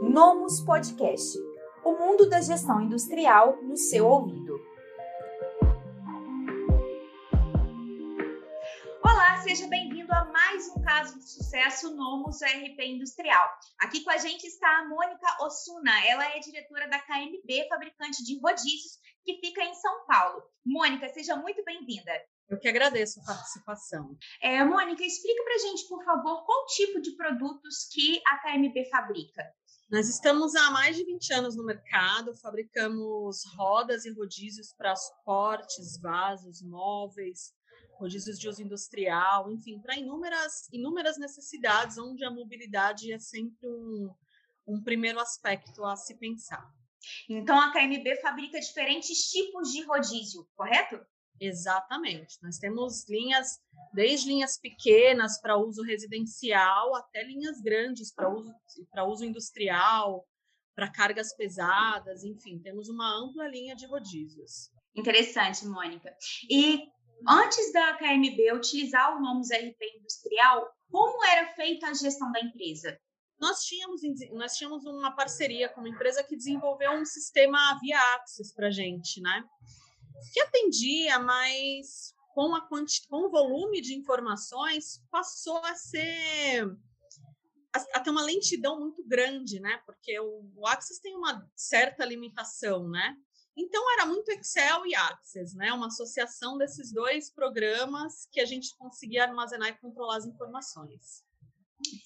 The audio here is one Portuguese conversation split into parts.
Nomus Podcast o mundo da gestão industrial no seu ouvido. Olá, seja bem-vindo a mais um caso de sucesso Nomus RP Industrial. Aqui com a gente está a Mônica Osuna, ela é diretora da KMB, fabricante de rodízios, que fica em São Paulo. Mônica, seja muito bem-vinda. Eu que agradeço a participação. É, Mônica, explica para a gente, por favor, qual tipo de produtos que a KMB fabrica. Nós estamos há mais de 20 anos no mercado, fabricamos rodas e rodízios para suportes, vasos, móveis, rodízios de uso industrial, enfim, para inúmeras, inúmeras necessidades, onde a mobilidade é sempre um, um primeiro aspecto a se pensar. Então, a KMB fabrica diferentes tipos de rodízio, correto? Exatamente. Nós temos linhas, desde linhas pequenas para uso residencial até linhas grandes para uso, para uso industrial, para cargas pesadas, enfim, temos uma ampla linha de rodízios. Interessante, Mônica. E antes da KMB utilizar o nome RP Industrial, como era feita a gestão da empresa? Nós tínhamos, nós tínhamos uma parceria com uma empresa que desenvolveu um sistema via Axis para a gente, né? Que atendia, mas com, a quanti, com o volume de informações passou a ser a, a, ter uma lentidão muito grande, né? Porque o, o Access tem uma certa limitação, né? Então era muito Excel e Access, né? Uma associação desses dois programas que a gente conseguia armazenar e controlar as informações.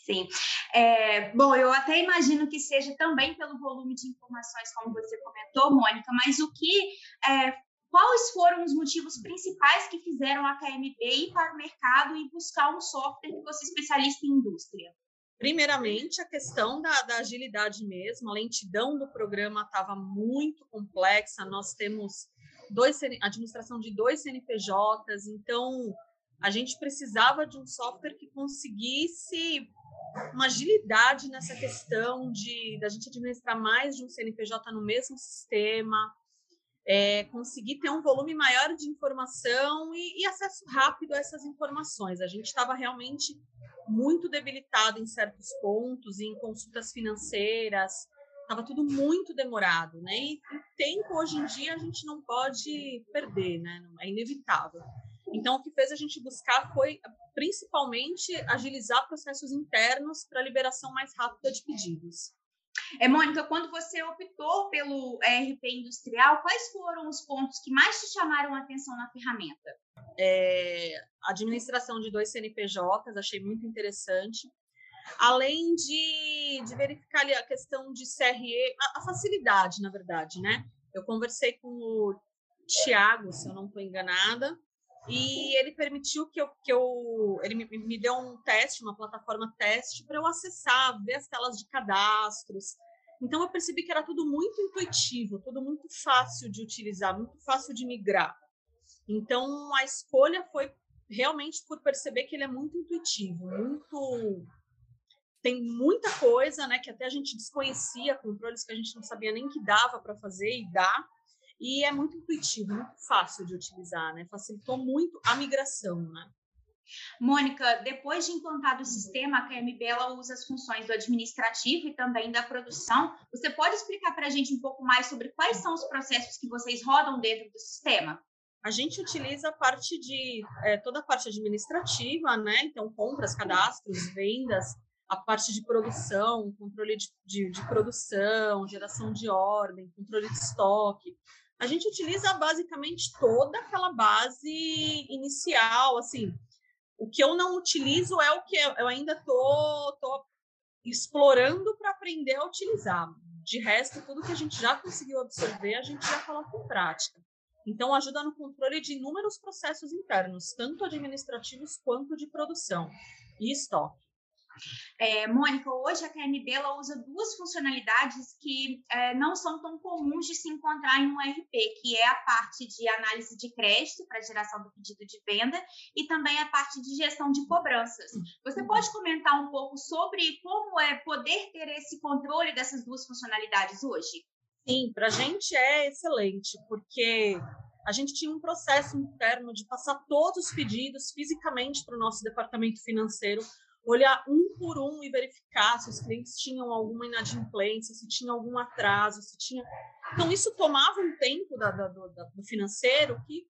Sim. É, bom, eu até imagino que seja também pelo volume de informações, como você comentou, Mônica, mas o que é, Quais foram os motivos principais que fizeram a KMB ir para o mercado e buscar um software que fosse especialista em indústria? Primeiramente, a questão da, da agilidade mesmo, a lentidão do programa estava muito complexa. Nós temos dois administração de dois CNPJs, então a gente precisava de um software que conseguisse uma agilidade nessa questão de da gente administrar mais de um CNPJ no mesmo sistema, é, conseguir ter um volume maior de informação e, e acesso rápido a essas informações. A gente estava realmente muito debilitado em certos pontos, em consultas financeiras, estava tudo muito demorado, né? E tempo hoje em dia a gente não pode perder, né? É inevitável. Então, o que fez a gente buscar foi principalmente agilizar processos internos para liberação mais rápida de pedidos. É, Mônica, quando você optou pelo RP industrial, quais foram os pontos que mais te chamaram a atenção na ferramenta? É, administração de dois CNPJs, achei muito interessante. Além de, de verificar a questão de CRE, a, a facilidade, na verdade, né? Eu conversei com o Tiago, se eu não estou enganada, e ele permitiu que eu, que eu ele me, me deu um teste, uma plataforma teste para eu acessar, ver as telas de cadastros. Então eu percebi que era tudo muito intuitivo, tudo muito fácil de utilizar, muito fácil de migrar. Então a escolha foi realmente por perceber que ele é muito intuitivo, muito tem muita coisa, né, que até a gente desconhecia, controles que a gente não sabia nem que dava para fazer e dá e é muito intuitivo, muito fácil de utilizar, né? Facilitou muito a migração, né? Mônica, depois de implantado o sistema, a KMB ela usa as funções do administrativo e também da produção. Você pode explicar para a gente um pouco mais sobre quais são os processos que vocês rodam dentro do sistema? A gente utiliza a parte de é, toda a parte administrativa, né? Então, compras, cadastros, vendas, a parte de produção, controle de, de, de produção, geração de ordem, controle de estoque a gente utiliza basicamente toda aquela base inicial, assim. O que eu não utilizo é o que eu ainda tô, tô explorando para aprender a utilizar. De resto, tudo que a gente já conseguiu absorver, a gente já coloca em prática. Então, ajuda no controle de inúmeros processos internos, tanto administrativos quanto de produção e estoque. É, Mônica, hoje a KMB ela usa duas funcionalidades que é, não são tão comuns de se encontrar em um RP, que é a parte de análise de crédito para geração do pedido de venda e também a parte de gestão de cobranças. Você pode comentar um pouco sobre como é poder ter esse controle dessas duas funcionalidades hoje? Sim, para a gente é excelente, porque a gente tinha um processo interno de passar todos os pedidos fisicamente para o nosso departamento financeiro olhar um por um e verificar se os clientes tinham alguma inadimplência, se tinha algum atraso, se tinha. Então, isso tomava um tempo da, da, do, do financeiro que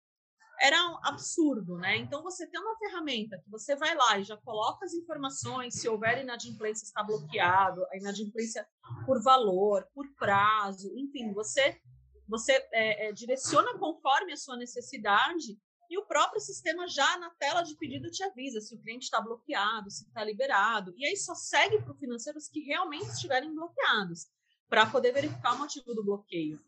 era um absurdo, né? Então, você tem uma ferramenta que você vai lá e já coloca as informações, se houver inadimplência, está bloqueado, a inadimplência por valor, por prazo, enfim, você, você é, é, direciona conforme a sua necessidade e o próprio sistema já na tela de pedido te avisa se o cliente está bloqueado, se está liberado. E aí só segue para o financeiro os que realmente estiverem bloqueados, para poder verificar o motivo do bloqueio.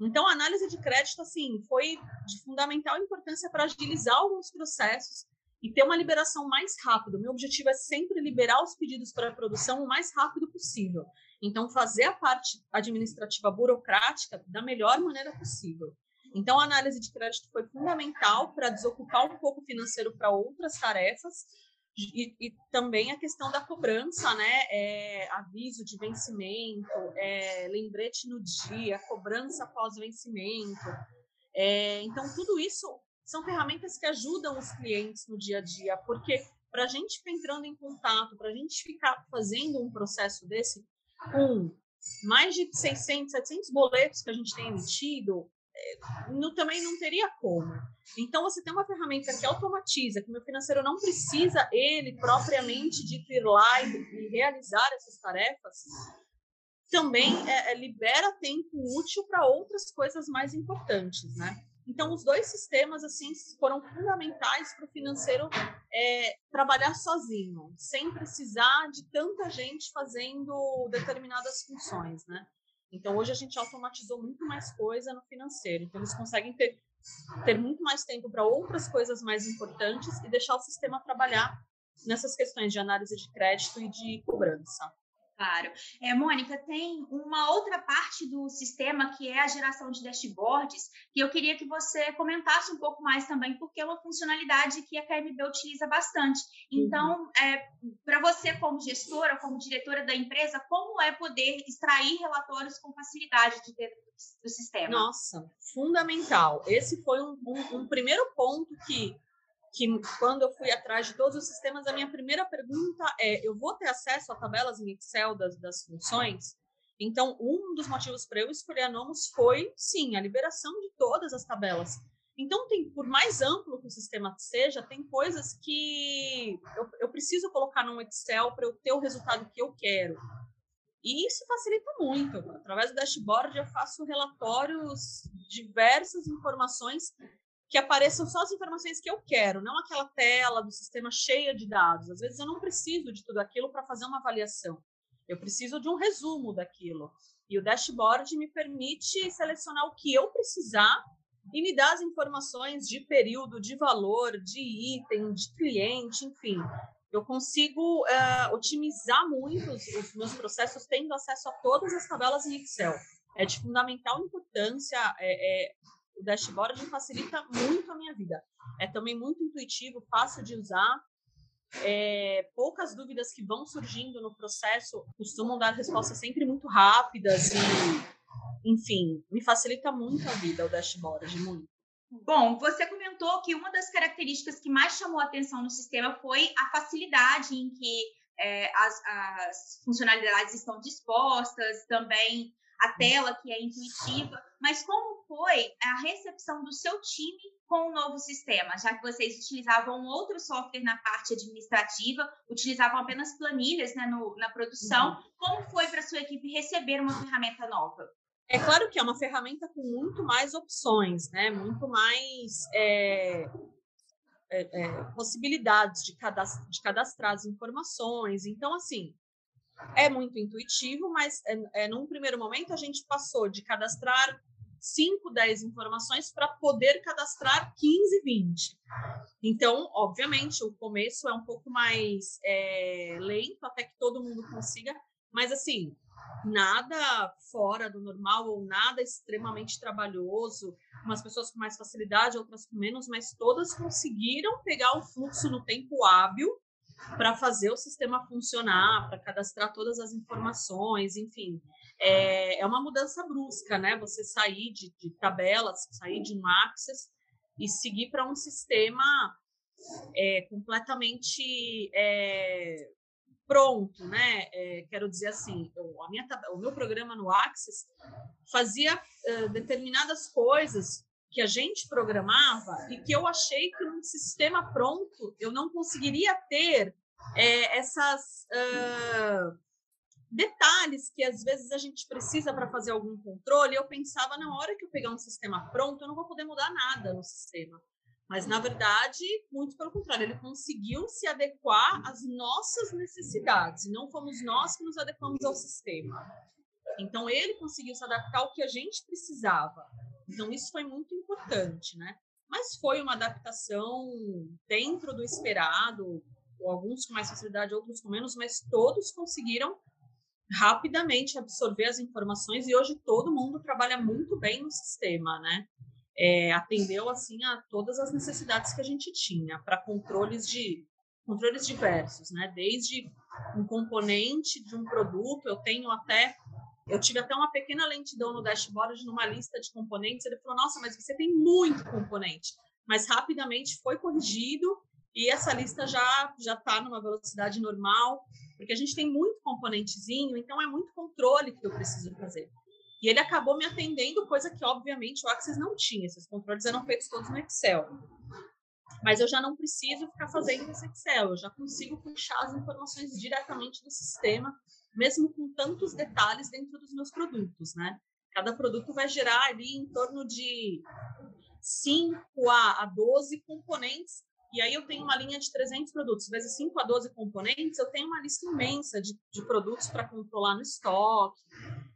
Então, a análise de crédito, assim, foi de fundamental importância para agilizar alguns processos e ter uma liberação mais rápida. Meu objetivo é sempre liberar os pedidos para a produção o mais rápido possível. Então, fazer a parte administrativa burocrática da melhor maneira possível. Então, a análise de crédito foi fundamental para desocupar um pouco o financeiro para outras tarefas e, e, também a questão da cobrança, né? É, aviso de vencimento, é, lembrete no dia, cobrança após vencimento. É, então, tudo isso são ferramentas que ajudam os clientes no dia a dia, porque para a gente ficar entrando em contato, para a gente ficar fazendo um processo desse com mais de 600, 700 boletos que a gente tem emitido, no, também não teria como. Então, você tem uma ferramenta que automatiza, que o meu financeiro não precisa ele propriamente de ir lá e, e realizar essas tarefas, também é, é, libera tempo útil para outras coisas mais importantes, né? Então, os dois sistemas, assim, foram fundamentais para o financeiro é, trabalhar sozinho, sem precisar de tanta gente fazendo determinadas funções, né? Então, hoje a gente automatizou muito mais coisa no financeiro. Então, eles conseguem ter, ter muito mais tempo para outras coisas mais importantes e deixar o sistema trabalhar nessas questões de análise de crédito e de cobrança. Claro. É, Mônica, tem uma outra parte do sistema que é a geração de dashboards, que eu queria que você comentasse um pouco mais também, porque é uma funcionalidade que a KMB utiliza bastante. Então, uhum. é, para você, como gestora, como diretora da empresa, como é poder extrair relatórios com facilidade de dentro do sistema? Nossa, fundamental. Esse foi um, um, um primeiro ponto que que quando eu fui atrás de todos os sistemas, a minha primeira pergunta é: eu vou ter acesso a tabelas em Excel das, das funções? Então, um dos motivos para eu escolher a Nomos foi, sim, a liberação de todas as tabelas. Então, tem, por mais amplo que o sistema seja, tem coisas que eu, eu preciso colocar num Excel para eu ter o resultado que eu quero. E isso facilita muito. Através do dashboard, eu faço relatórios, diversas informações que apareçam só as informações que eu quero, não aquela tela do sistema cheia de dados. Às vezes eu não preciso de tudo aquilo para fazer uma avaliação. Eu preciso de um resumo daquilo. E o dashboard me permite selecionar o que eu precisar e me dar as informações de período, de valor, de item, de cliente, enfim. Eu consigo uh, otimizar muito os, os meus processos tendo acesso a todas as tabelas em Excel. É de fundamental importância é, é, o dashboard facilita muito a minha vida. É também muito intuitivo, fácil de usar. É, poucas dúvidas que vão surgindo no processo costumam dar respostas sempre muito rápidas e, enfim, me facilita muito a vida o dashboard, muito. Bom, você comentou que uma das características que mais chamou a atenção no sistema foi a facilidade em que é, as, as funcionalidades estão dispostas, também a tela que é intuitiva, mas como foi a recepção do seu time com o novo sistema, já que vocês utilizavam outro software na parte administrativa, utilizavam apenas planilhas né, no, na produção, uhum. como foi para sua equipe receber uma ferramenta nova? É claro que é uma ferramenta com muito mais opções, né? Muito mais é, é, é, possibilidades de cadastrar, de cadastrar as informações. Então, assim, é muito intuitivo, mas é, é, num primeiro momento a gente passou de cadastrar 5, 10 informações para poder cadastrar 15, 20. Então, obviamente, o começo é um pouco mais é, lento até que todo mundo consiga, mas assim, nada fora do normal ou nada extremamente trabalhoso. Umas pessoas com mais facilidade, outras com menos, mas todas conseguiram pegar o fluxo no tempo hábil para fazer o sistema funcionar, para cadastrar todas as informações, enfim. É, é uma mudança brusca, né? Você sair de, de tabelas, sair de um Access e seguir para um sistema é, completamente é, pronto, né? É, quero dizer assim, eu, a minha, o meu programa no Axis fazia uh, determinadas coisas que a gente programava e que eu achei que num sistema pronto eu não conseguiria ter é, essas uh, detalhes que às vezes a gente precisa para fazer algum controle. Eu pensava na hora que eu pegar um sistema pronto, eu não vou poder mudar nada no sistema. Mas, na verdade, muito pelo contrário, ele conseguiu se adequar às nossas necessidades, não fomos nós que nos adequamos ao sistema. Então, ele conseguiu se adaptar ao que a gente precisava. Então, isso foi muito importante, né? Mas foi uma adaptação dentro do esperado, alguns com mais facilidade, outros com menos, mas todos conseguiram rapidamente absorver as informações e hoje todo mundo trabalha muito bem no sistema, né? é, atendeu assim a todas as necessidades que a gente tinha para controles de controles diversos, né? Desde um componente de um produto, eu tenho até eu tive até uma pequena lentidão no dashboard numa lista de componentes. Ele falou: Nossa, mas você tem muito componente. Mas rapidamente foi corrigido e essa lista já já está numa velocidade normal, porque a gente tem muito componentezinho, então é muito controle que eu preciso fazer. E ele acabou me atendendo, coisa que, obviamente, o Axis não tinha. Esses controles eram feitos todos no Excel. Mas eu já não preciso ficar fazendo esse Excel, eu já consigo puxar as informações diretamente do sistema, mesmo com tantos detalhes dentro dos meus produtos, né? Cada produto vai gerar ali em torno de 5 a 12 componentes, e aí eu tenho uma linha de 300 produtos, vezes 5 a 12 componentes, eu tenho uma lista imensa de, de produtos para controlar no estoque,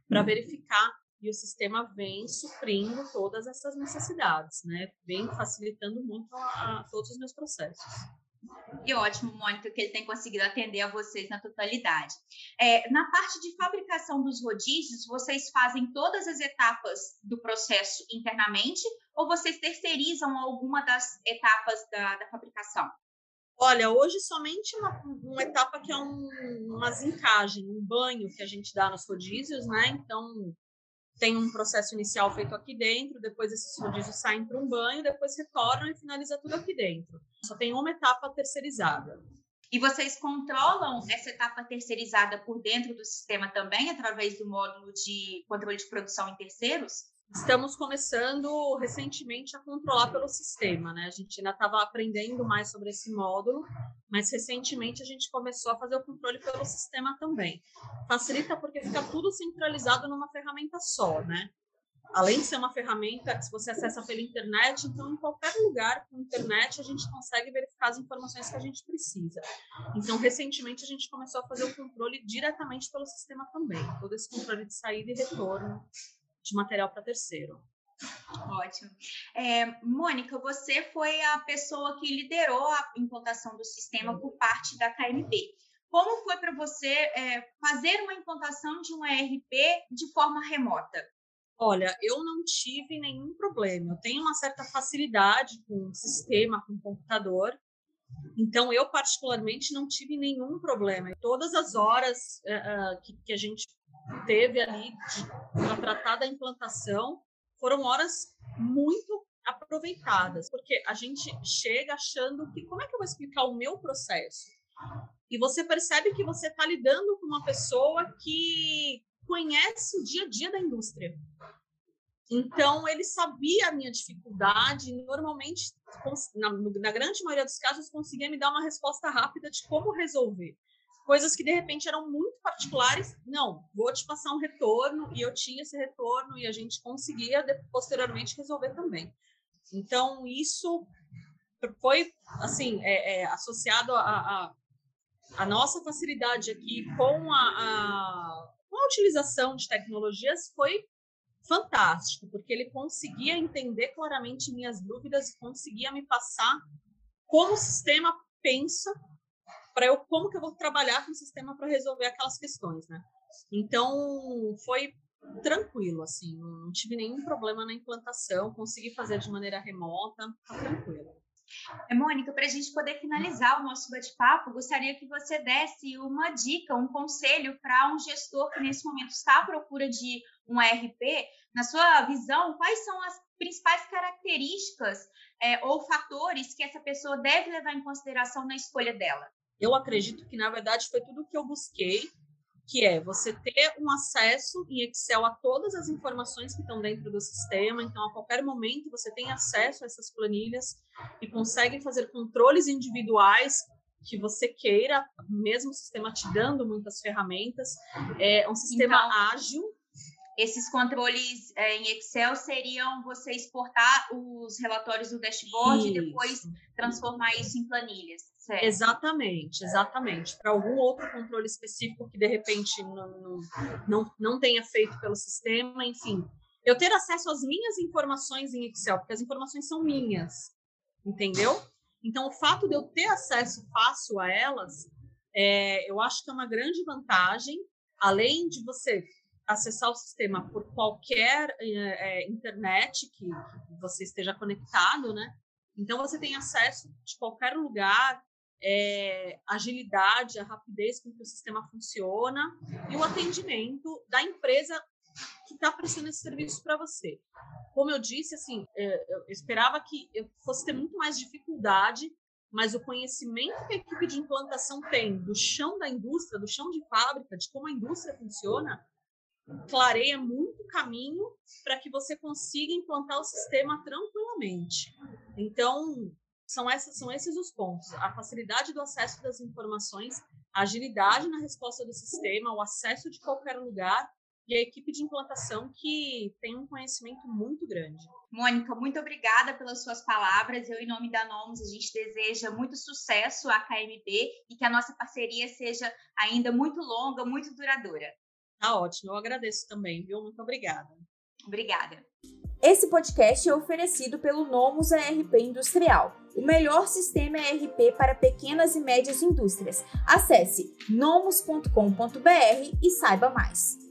para verificar e o sistema vem suprindo todas essas necessidades, né? Vem facilitando muito a, a todos os meus processos. E ótimo, Mônica, que ele tem conseguido atender a vocês na totalidade. É, na parte de fabricação dos rodízios, vocês fazem todas as etapas do processo internamente ou vocês terceirizam alguma das etapas da, da fabricação? Olha, hoje somente uma, uma etapa que é um, uma zincagem, um banho que a gente dá nos rodízios, né? Então, tem um processo inicial feito aqui dentro, depois esses rodízios saem para um banho, depois retornam e finaliza tudo aqui dentro. Só tem uma etapa terceirizada. E vocês controlam essa etapa terceirizada por dentro do sistema também, através do módulo de controle de produção em terceiros? Estamos começando recentemente a controlar pelo sistema, né? A gente ainda estava aprendendo mais sobre esse módulo, mas recentemente a gente começou a fazer o controle pelo sistema também. Facilita porque fica tudo centralizado numa ferramenta só, né? Além de ser uma ferramenta que você acessa pela internet, então em qualquer lugar com internet a gente consegue verificar as informações que a gente precisa. Então, recentemente a gente começou a fazer o controle diretamente pelo sistema também, todo esse controle de saída e retorno de material para terceiro. Ótimo. É, Mônica, você foi a pessoa que liderou a implantação do sistema por parte da KMB. Como foi para você é, fazer uma implantação de um ERP de forma remota? Olha, eu não tive nenhum problema. Eu tenho uma certa facilidade com o sistema, com o computador. Então, eu particularmente não tive nenhum problema. Todas as horas uh, que, que a gente teve ali para tratar da implantação foram horas muito aproveitadas, porque a gente chega achando que como é que eu vou explicar o meu processo? E você percebe que você está lidando com uma pessoa que conhece o dia a dia da indústria. Então, ele sabia a minha dificuldade, e normalmente, na, na grande maioria dos casos, conseguia me dar uma resposta rápida de como resolver coisas que de repente eram muito particulares. Não, vou te passar um retorno e eu tinha esse retorno e a gente conseguia posteriormente resolver também. Então isso foi assim é, é, associado a, a, a, nossa facilidade aqui com a, a, com a utilização de tecnologias foi fantástico, porque ele conseguia entender claramente minhas dúvidas conseguia me passar como o sistema pensa para eu como que eu vou trabalhar com o sistema para resolver aquelas questões, né? Então foi tranquilo, assim, não tive nenhum problema na implantação, consegui fazer de maneira remota, tá tranquilo. É, Mônica, para a gente poder finalizar o nosso bate-papo, gostaria que você desse uma dica, um conselho para um gestor que nesse momento está à procura de um ERP. Na sua visão, quais são as principais características é, ou fatores que essa pessoa deve levar em consideração na escolha dela? Eu acredito que, na verdade, foi tudo o que eu busquei, que é você ter um acesso em Excel a todas as informações que estão dentro do sistema. Então, a qualquer momento, você tem acesso a essas planilhas e consegue fazer controles individuais que você queira, mesmo o sistema te dando muitas ferramentas. É um sistema então, ágil. Esses controles é, em Excel seriam você exportar os relatórios do dashboard isso. e depois transformar isso em planilhas. Certo. Exatamente, exatamente. Para algum outro controle específico que de repente não, não, não, não tenha feito pelo sistema, enfim. Eu ter acesso às minhas informações em Excel, porque as informações são minhas, entendeu? Então, o fato de eu ter acesso fácil a elas, é, eu acho que é uma grande vantagem, além de você acessar o sistema por qualquer é, é, internet que, que, você esteja conectado, né? Então, você tem acesso de qualquer lugar, é, agilidade, a rapidez com que o sistema funciona e o atendimento da empresa que está prestando esse serviço para você. Como eu disse, assim, é, eu esperava que eu fosse ter muito mais dificuldade, mas o conhecimento que a equipe de implantação tem do chão da indústria, do chão de fábrica, de como a indústria funciona, clareia muito caminho para que você consiga implantar o sistema tranquilamente. Então, são, essas, são esses os pontos: a facilidade do acesso das informações, a agilidade na resposta do sistema, o acesso de qualquer lugar e a equipe de implantação que tem um conhecimento muito grande. Mônica, muito obrigada pelas suas palavras. Eu, em nome da Nomus, a gente deseja muito sucesso à KMB e que a nossa parceria seja ainda muito longa, muito duradoura. Tá ótimo, eu agradeço também, viu? Muito obrigada. Obrigada. Esse podcast é oferecido pelo Nomus ARP Industrial, o melhor sistema ERP para pequenas e médias indústrias. Acesse nomus.com.br e saiba mais.